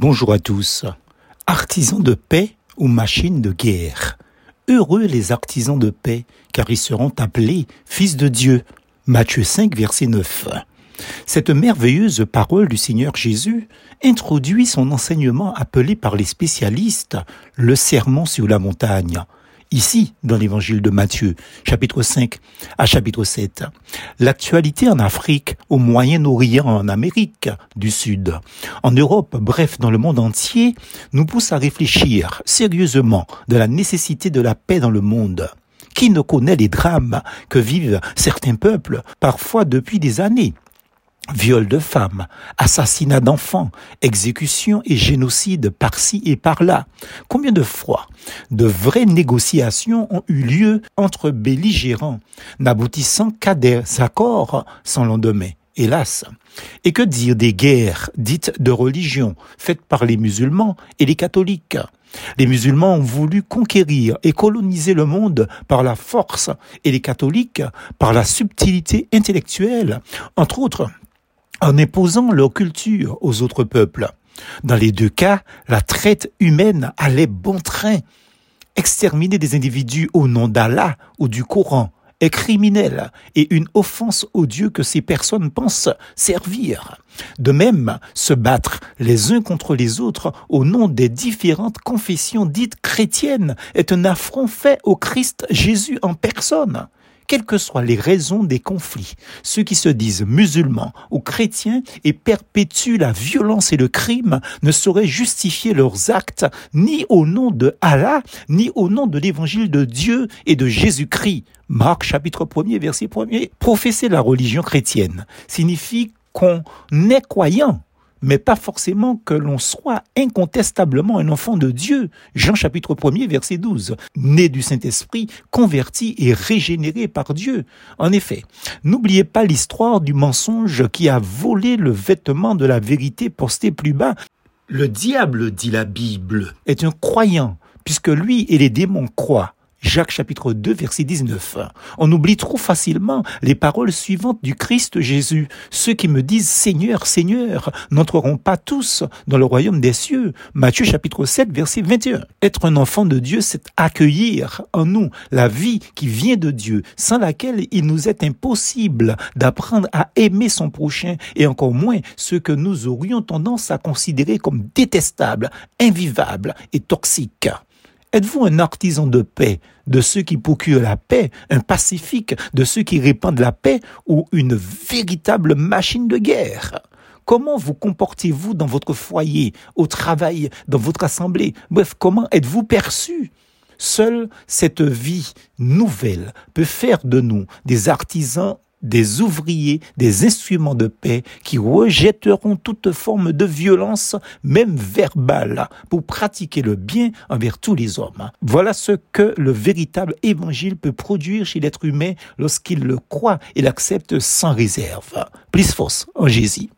Bonjour à tous. Artisans de paix ou machines de guerre? Heureux les artisans de paix, car ils seront appelés fils de Dieu. Matthieu 5, verset 9. Cette merveilleuse parole du Seigneur Jésus introduit son enseignement appelé par les spécialistes le sermon sur la montagne ici dans l'évangile de Matthieu, chapitre 5 à chapitre 7. L'actualité en Afrique, au Moyen-Orient, en Amérique du Sud, en Europe, bref, dans le monde entier, nous pousse à réfléchir sérieusement de la nécessité de la paix dans le monde. Qui ne connaît les drames que vivent certains peuples, parfois depuis des années? Viol de femmes, assassinat d'enfants, exécution et génocide par-ci et par-là. Combien de fois de vraies négociations ont eu lieu entre belligérants, n'aboutissant qu'à des accords sans lendemain hélas? Et que dire des guerres dites de religion faites par les musulmans et les catholiques? Les musulmans ont voulu conquérir et coloniser le monde par la force et les catholiques par la subtilité intellectuelle, entre autres en imposant leur culture aux autres peuples. Dans les deux cas, la traite humaine allait bon train. Exterminer des individus au nom d'Allah ou du Coran est criminel et une offense au Dieu que ces personnes pensent servir. De même, se battre les uns contre les autres au nom des différentes confessions dites chrétiennes est un affront fait au Christ Jésus en personne quelles que soient les raisons des conflits, ceux qui se disent musulmans ou chrétiens et perpétuent la violence et le crime ne sauraient justifier leurs actes ni au nom de Allah, ni au nom de l'évangile de Dieu et de Jésus-Christ. Marc chapitre 1 verset 1 Professer la religion chrétienne signifie qu'on est croyant mais pas forcément que l'on soit incontestablement un enfant de Dieu. Jean chapitre 1 verset 12. Né du Saint-Esprit, converti et régénéré par Dieu. En effet, n'oubliez pas l'histoire du mensonge qui a volé le vêtement de la vérité posté plus bas. Le diable, dit la Bible, est un croyant, puisque lui et les démons croient. Jacques chapitre 2 verset 19. On oublie trop facilement les paroles suivantes du Christ Jésus. Ceux qui me disent Seigneur, Seigneur n'entreront pas tous dans le royaume des cieux. Matthieu chapitre 7 verset 21. Être un enfant de Dieu, c'est accueillir en nous la vie qui vient de Dieu, sans laquelle il nous est impossible d'apprendre à aimer son prochain et encore moins ceux que nous aurions tendance à considérer comme détestables, invivables et toxiques. Êtes-vous un artisan de paix, de ceux qui procurent la paix, un pacifique, de ceux qui répandent la paix, ou une véritable machine de guerre? Comment vous comportez-vous dans votre foyer, au travail, dans votre assemblée? Bref, comment êtes-vous perçu? Seule cette vie nouvelle peut faire de nous des artisans des ouvriers, des instruments de paix qui rejetteront toute forme de violence, même verbale, pour pratiquer le bien envers tous les hommes. Voilà ce que le véritable évangile peut produire chez l'être humain lorsqu'il le croit et l'accepte sans réserve. Plus force en Jésus.